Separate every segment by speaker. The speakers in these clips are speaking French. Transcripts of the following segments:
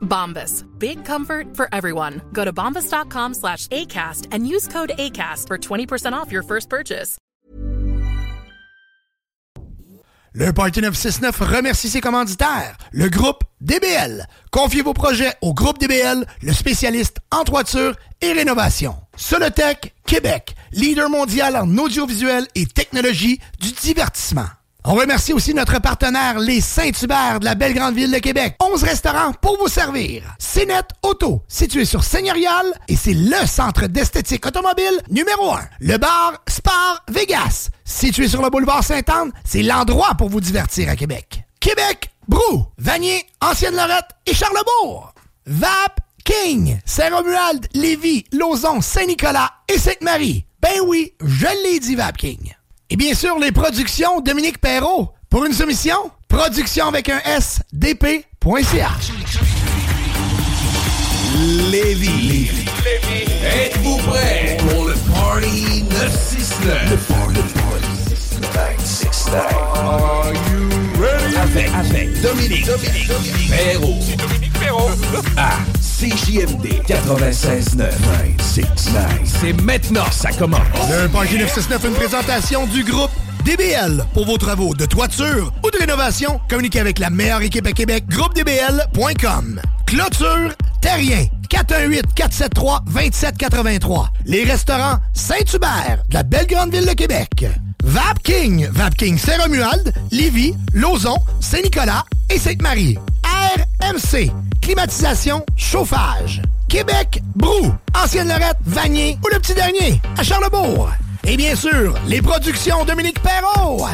Speaker 1: Bombas. Big comfort for everyone. Go to bombas.com slash ACAST and use code ACAST for 20% off your first purchase.
Speaker 2: Le Party 969 remercie ses commanditaires, le groupe DBL. Confiez vos projets au groupe DBL, le spécialiste en toiture et rénovation. Solotech Québec, leader mondial en audiovisuel et technologie du divertissement. On remercie aussi notre partenaire Les Saint-Hubert de la belle grande ville de Québec. 11 restaurants pour vous servir. Cénet Auto, situé sur Seigneurial et c'est le centre d'esthétique automobile numéro 1. Le bar Spar Vegas, situé sur le boulevard Sainte-Anne, c'est l'endroit pour vous divertir à Québec. Québec, Brou, Vanier, Ancienne-Lorette et Charlebourg. Vap King, Saint-Romuald, Lévis, Lauson, Saint-Nicolas et Sainte-Marie. Ben oui, je l'ai dit Vap King. Et bien sûr, les productions Dominique Perrault. Pour une soumission, production avec un S, dp.ca.
Speaker 3: Lévis. Êtes-vous prêts pour le Party 969? Le Party 969. Are you ready? Avec, avec Dominique, Dominique, Dominique Perrault. Perrault. À CJMD 96.9. 969. C'est maintenant, ça commence.
Speaker 2: Le Party 969, une présentation du groupe DBL. Pour vos travaux de toiture ou de rénovation, communiquez avec la meilleure équipe à Québec, groupedbl.com. Clôture Terrien, 418-473-2783. Les restaurants Saint-Hubert, de la belle grande ville de Québec. Vapking, Vapking Saint-Romuald, Lévis, Lauson, Saint-Nicolas et Sainte-Marie. RMC, climatisation, chauffage. Québec, Brou, Ancienne-Lorette, Vanier ou le petit dernier, à Charlebourg. Et bien sûr, les productions Dominique Perrault.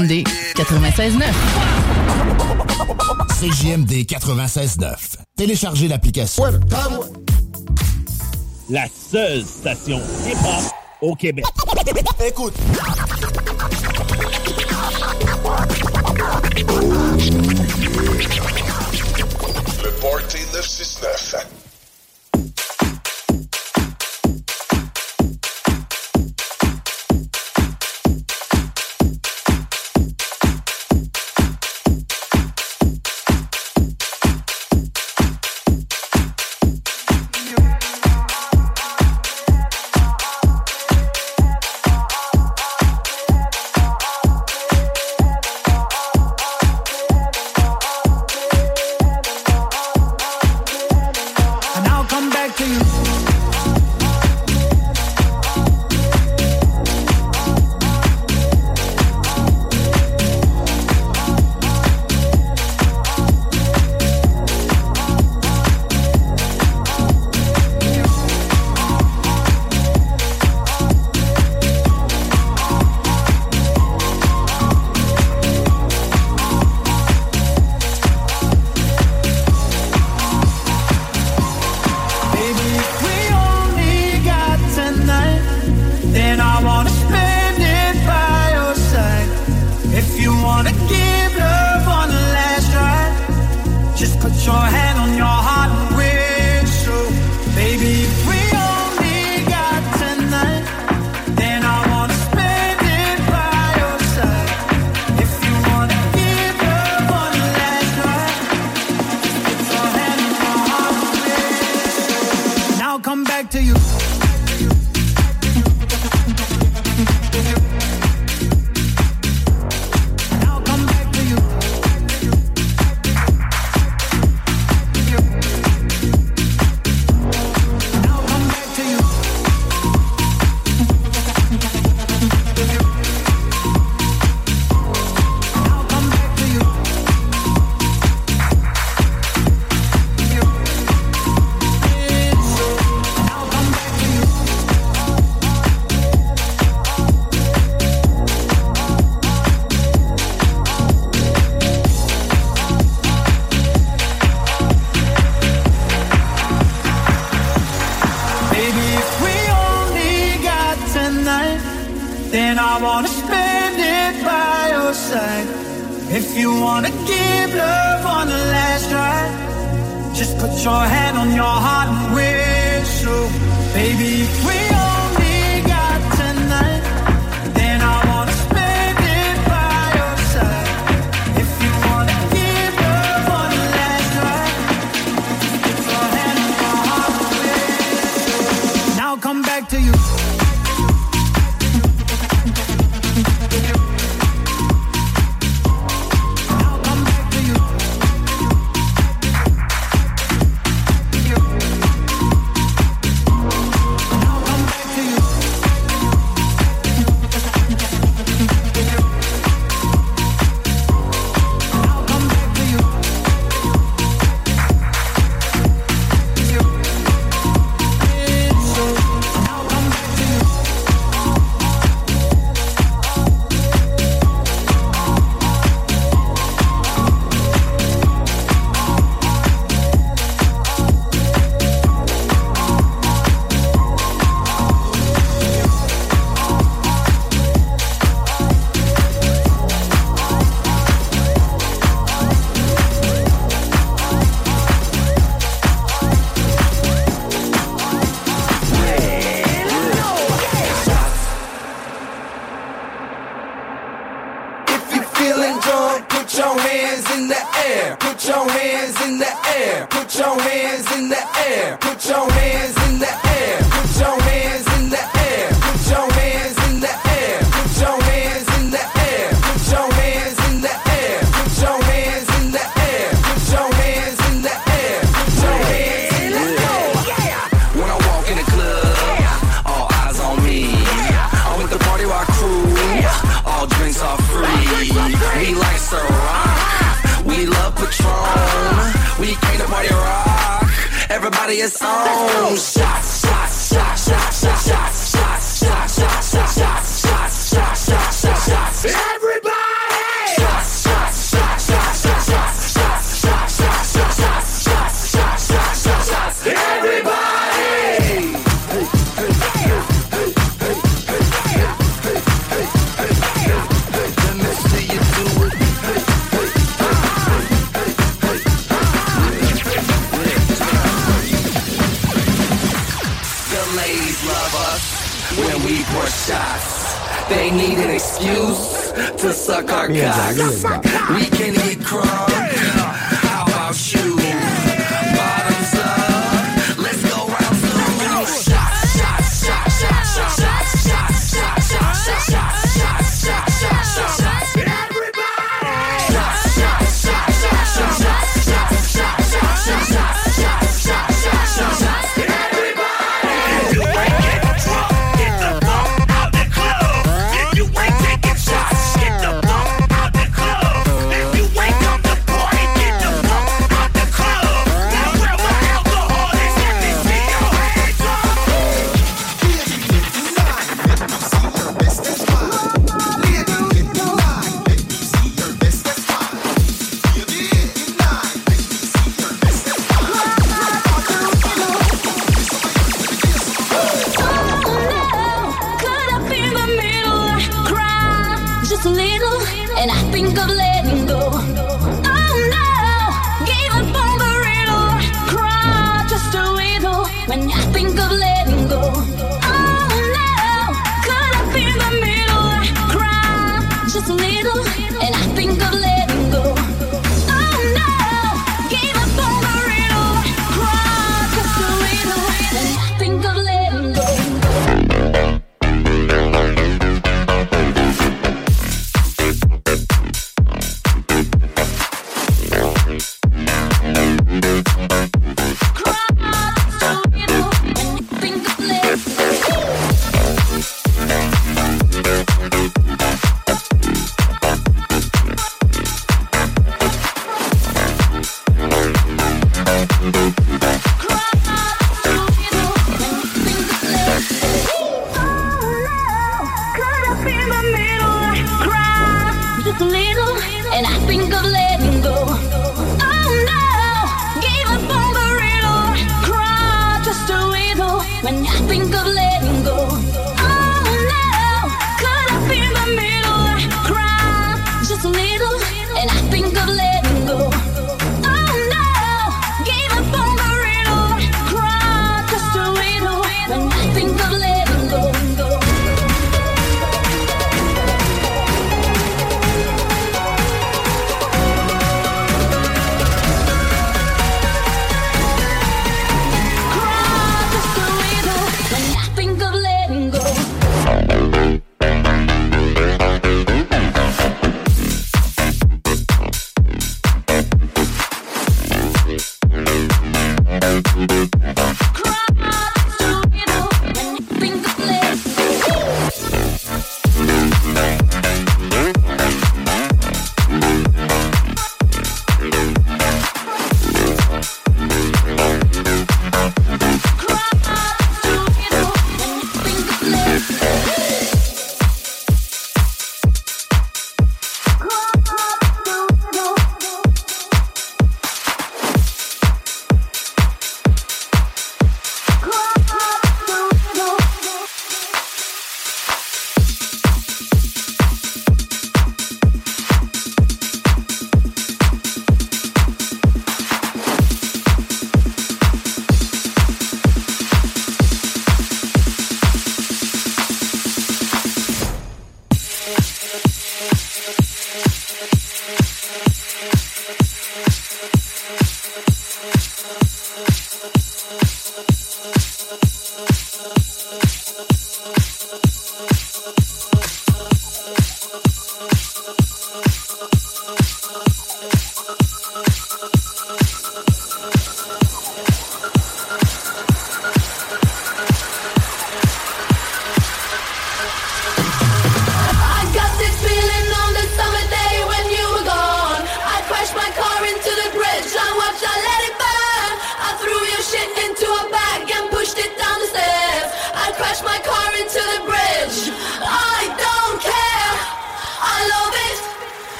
Speaker 4: CJMD 96.9.
Speaker 5: CJMD 96.9. Téléchargez l'application.
Speaker 6: La seule station hip-hop au Québec.
Speaker 5: Écoute.
Speaker 3: Le Party 969.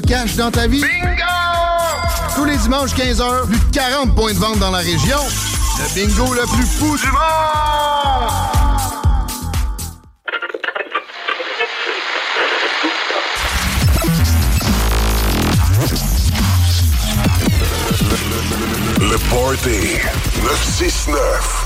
Speaker 7: cash dans ta vie? Bingo! Tous les dimanches 15h, plus de 40 points de vente dans la région. Le bingo le plus fou du monde!
Speaker 8: Le,
Speaker 9: le, le, le party
Speaker 10: 969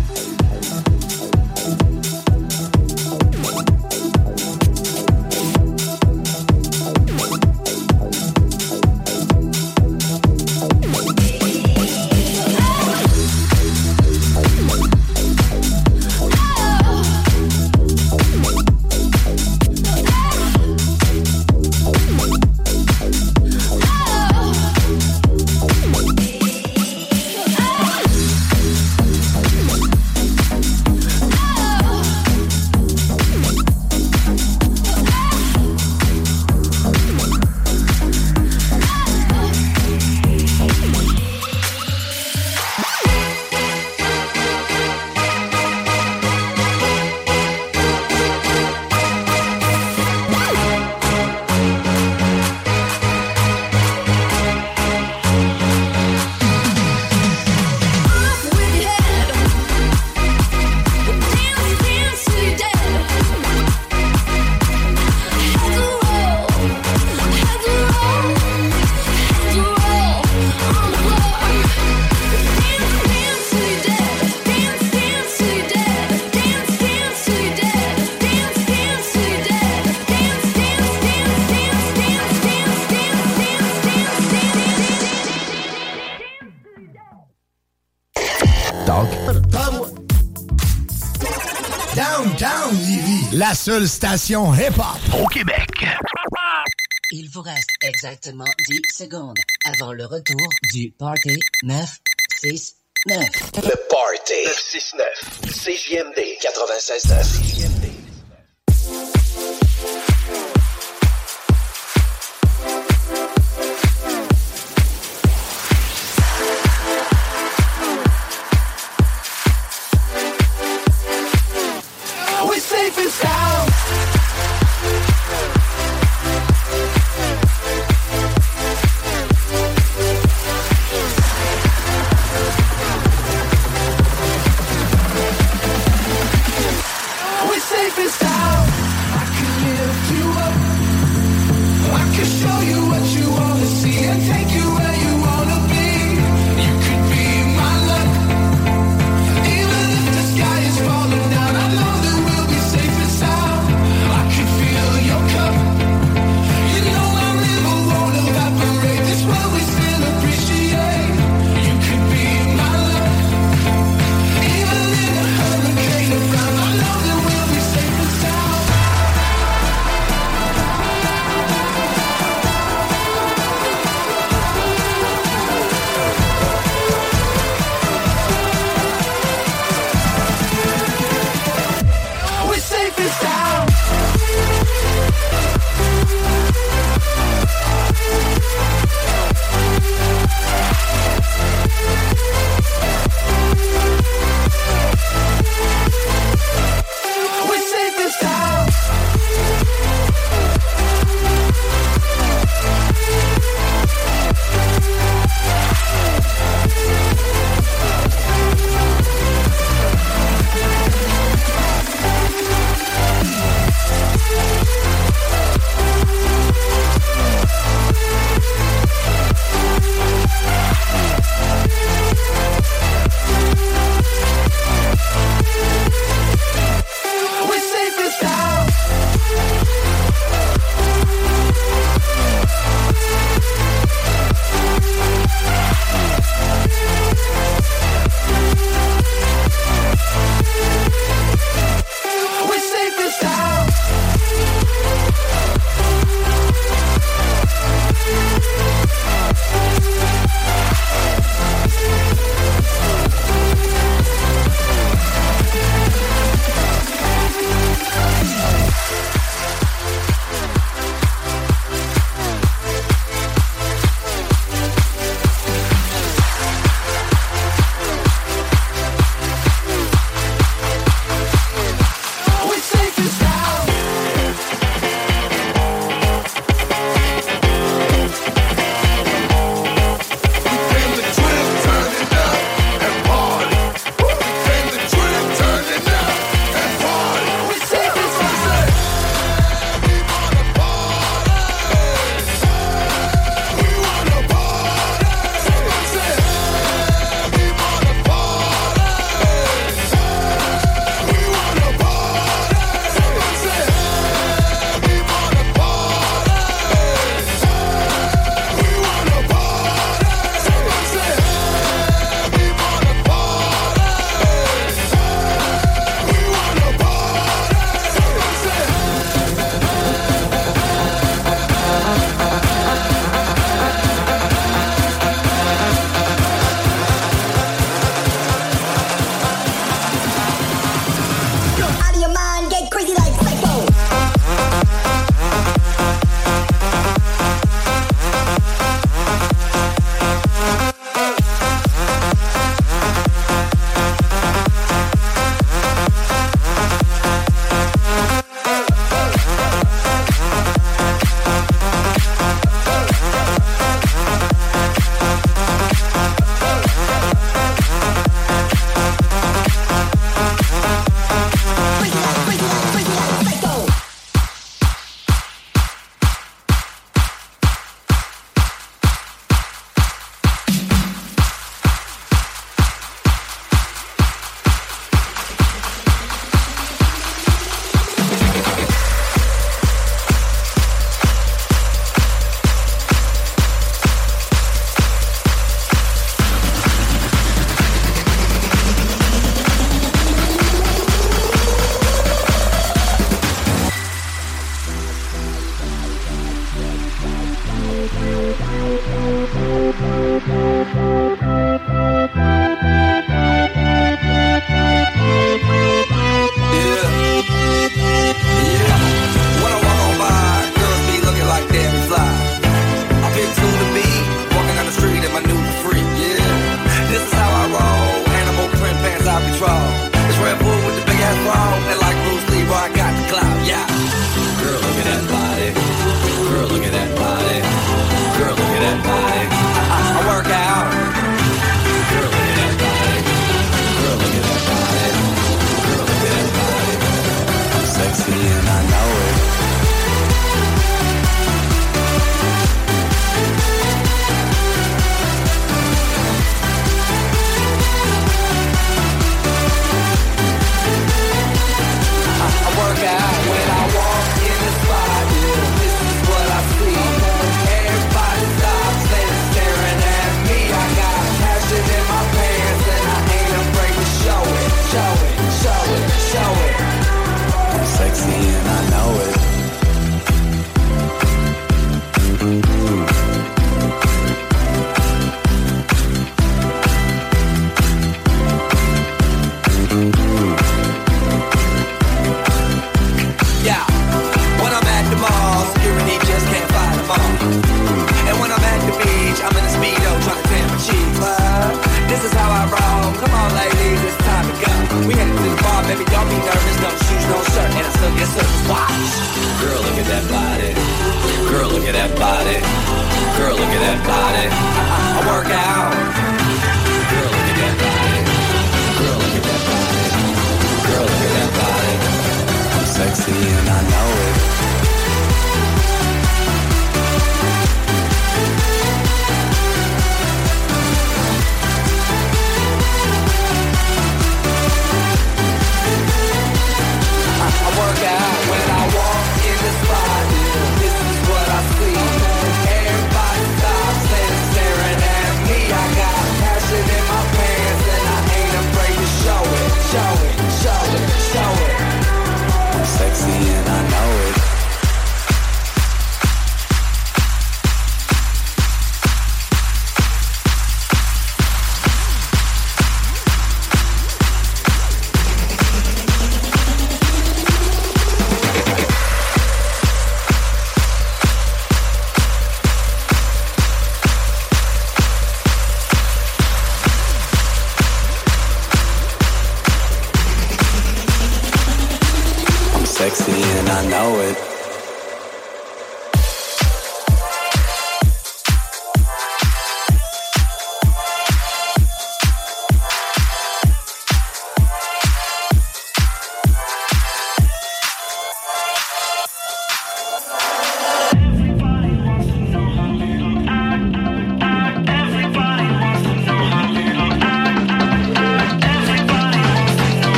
Speaker 2: seule station hip-hop au Québec.
Speaker 11: Il vous reste exactement 10 secondes avant le retour du Party 969.
Speaker 12: Le Party 969. CJMD 96.9.
Speaker 3: We're safe and sound.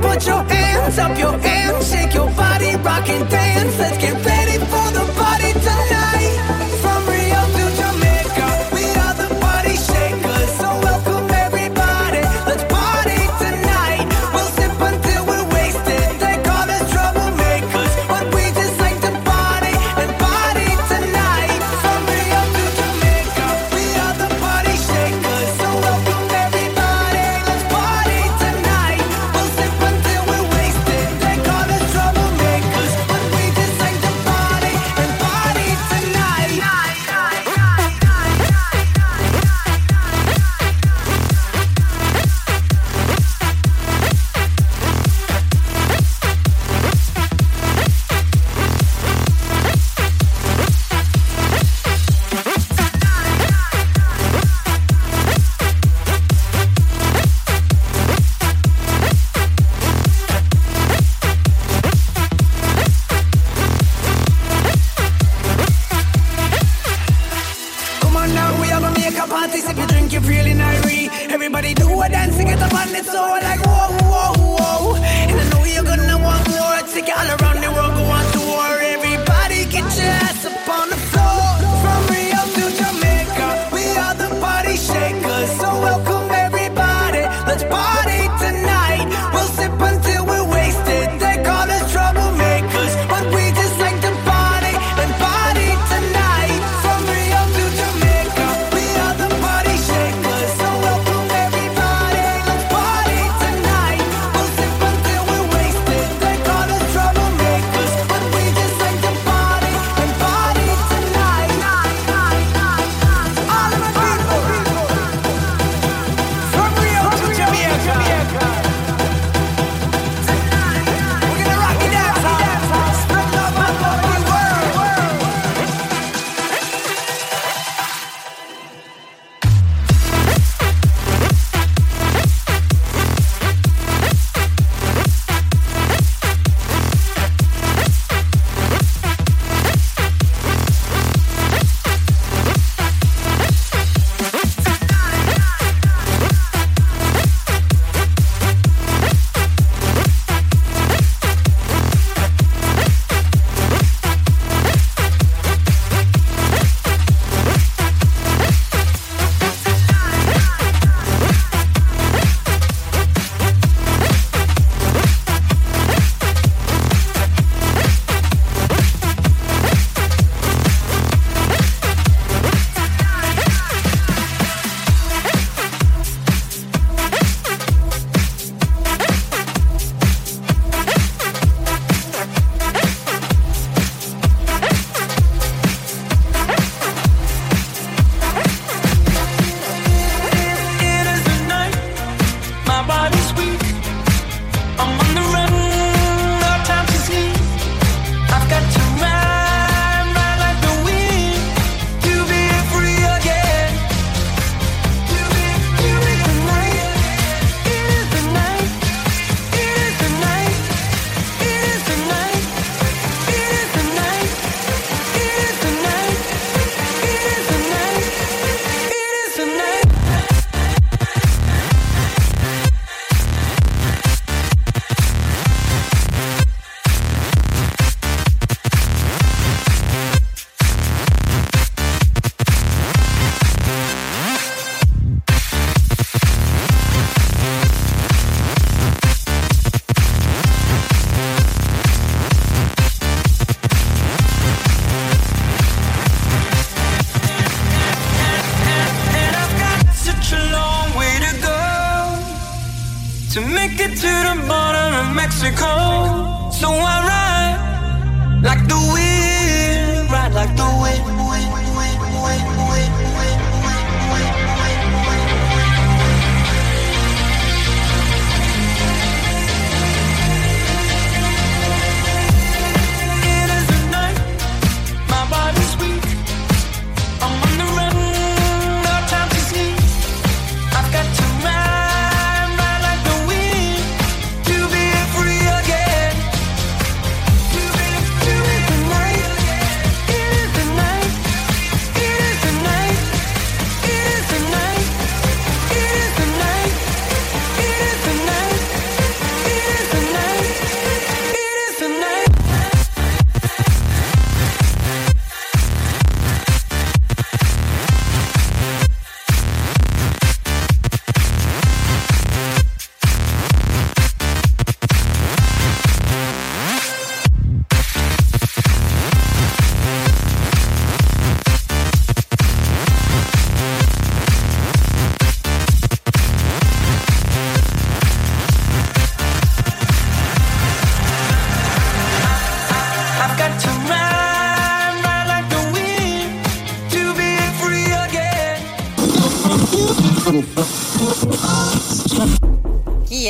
Speaker 3: Put your
Speaker 9: hands up, your hands, shake your body, rock and dance. Let's get ready for the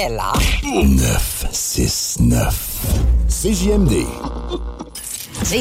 Speaker 5: 9-6-9. CJMD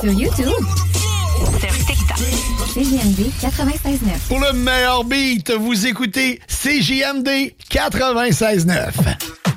Speaker 13: Sur YouTube. Sur TikTok. CJMD 96.9.
Speaker 2: Pour le meilleur beat, vous écoutez CJMD 96.9.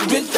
Speaker 7: you've been.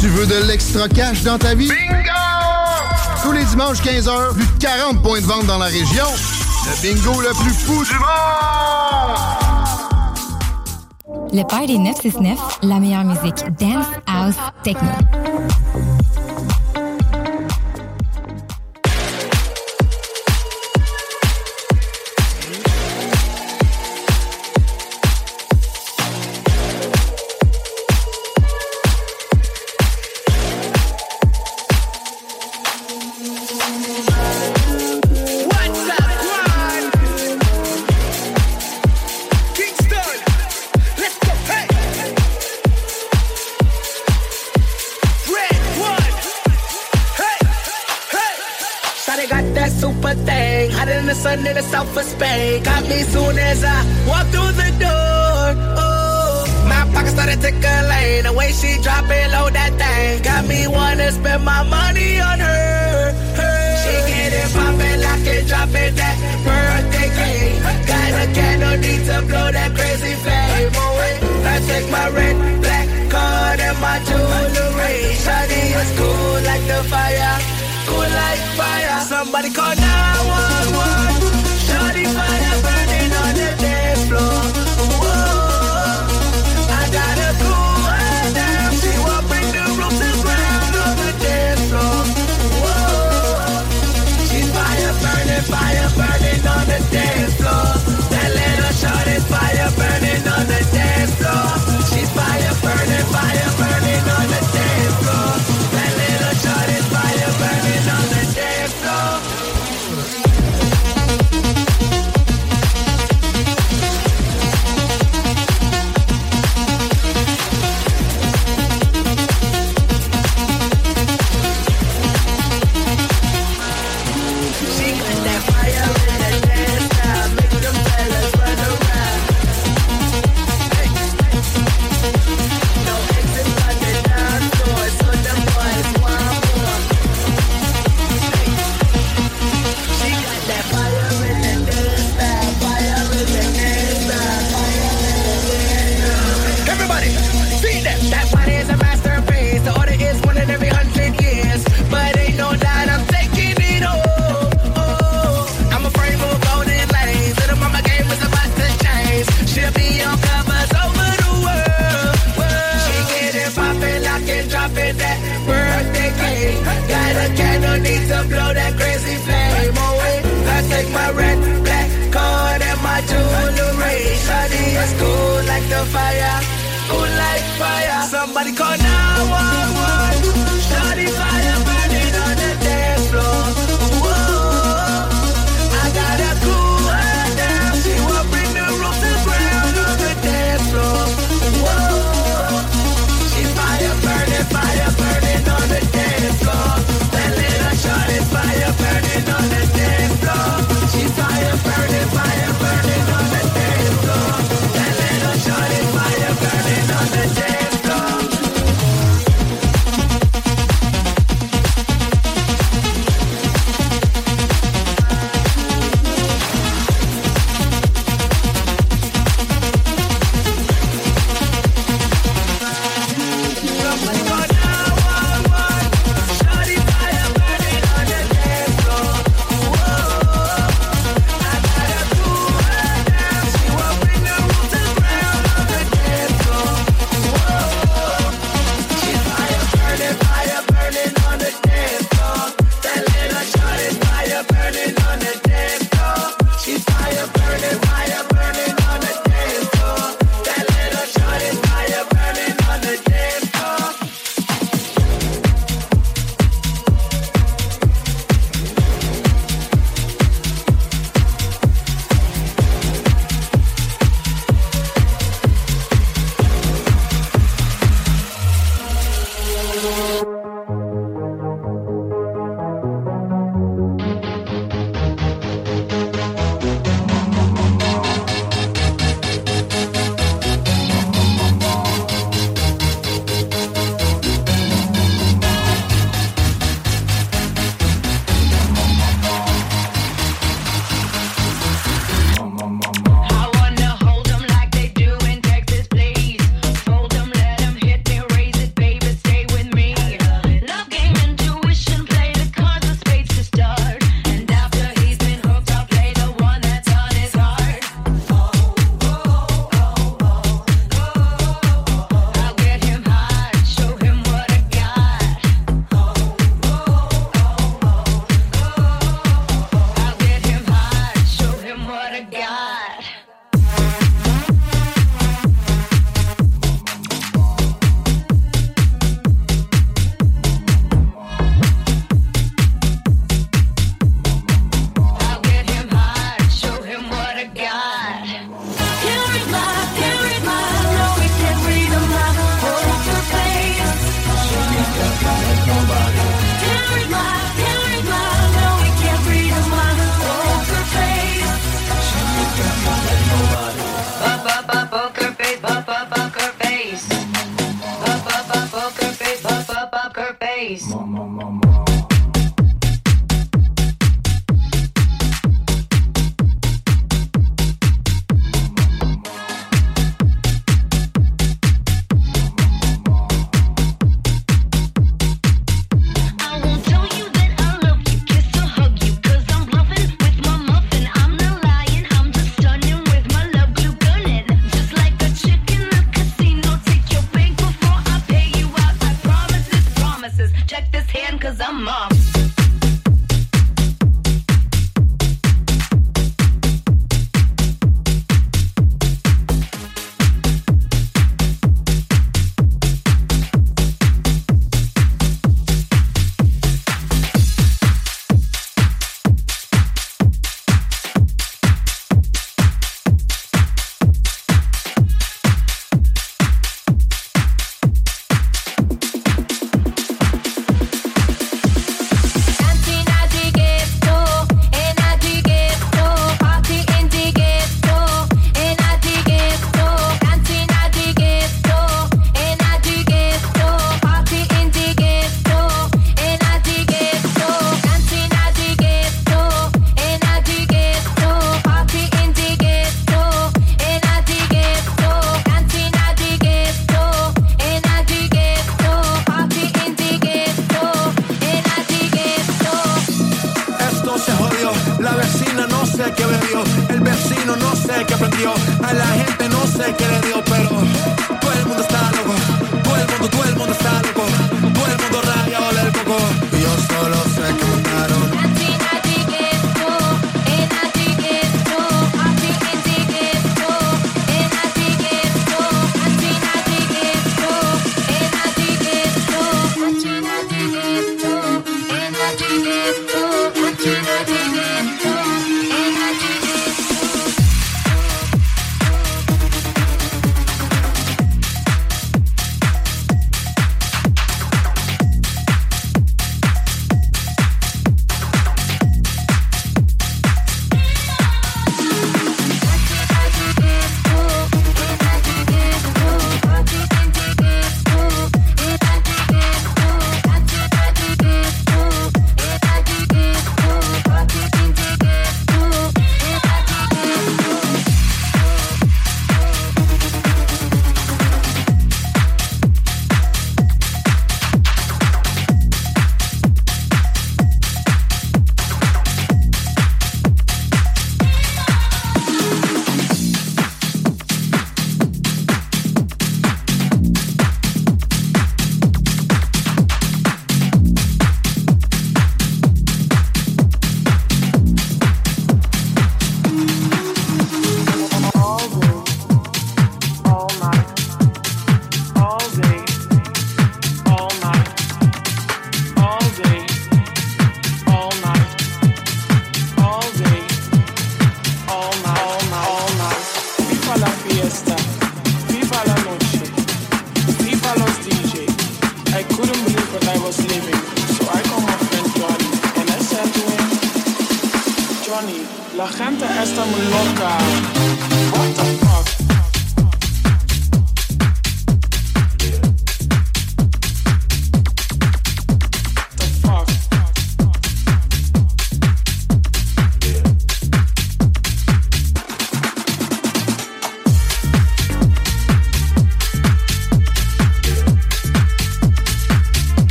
Speaker 7: Tu veux de l'extra cash dans ta vie? Bingo! Tous les dimanches 15h, plus de 40 points de vente dans la région. Le bingo le plus fou du monde!
Speaker 9: Le Party 969, la meilleure musique. Dance, house, techno.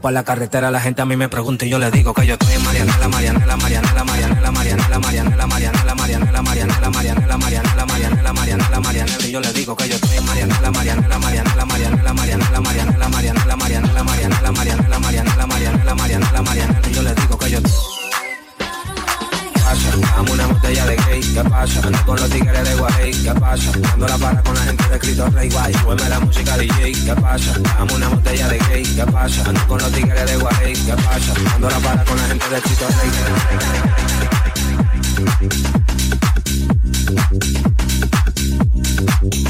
Speaker 14: Vamos pa' la
Speaker 15: carretera, la gente a mí me pregunta y yo le digo que yo estoy en Marianela, Marianela, Marianela, Marianela, Marianela, Marianela, Marianela, Marianela, Marianela, Marianela, Marianela, Marianela, Marianela, Marianela, y yo le digo que yo estoy en Marianela, Marianela, Marianela, Ando con los tigres de Guay, ¿qué pasa? Ando la para con la gente de Cristo Rey, guay. Súbeme la música DJ, ¿qué pasa? Dame una botella de gay, ¿qué pasa? Ando con los tigres de Guay, ¿qué pasa? Ando la para con la gente de Cristo
Speaker 16: Rey, Rey,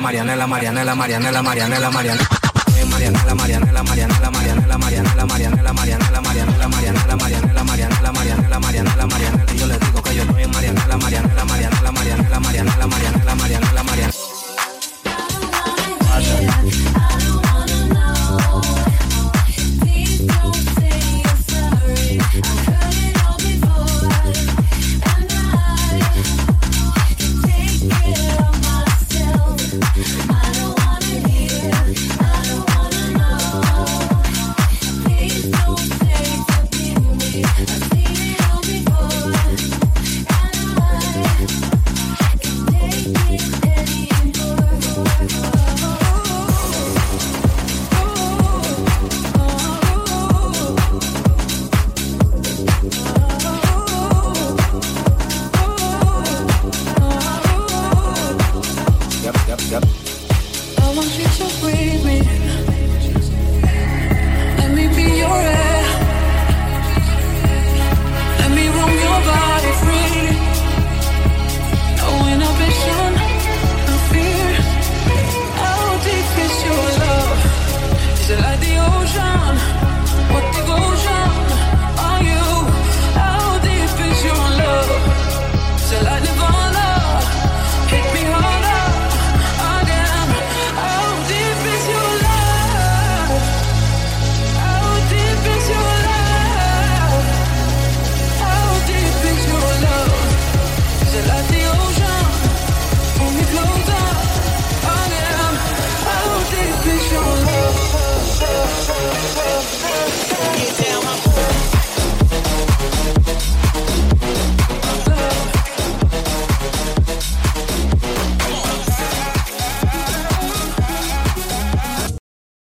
Speaker 16: Marianela, Marianela, Marianela, Marianela, Marianela, Marianela. Marianela, Marianela, Marianela, Marianela, Marianela, Marianela, Marianela, Marianela,
Speaker 15: Marianela, Marianela, Marianela, Marianela, Marianela, Marianela, yo le digo que yo soy Marianela, Marianela, Marianela, Marianela, Marianela, Marianela, Marianela, Marianela.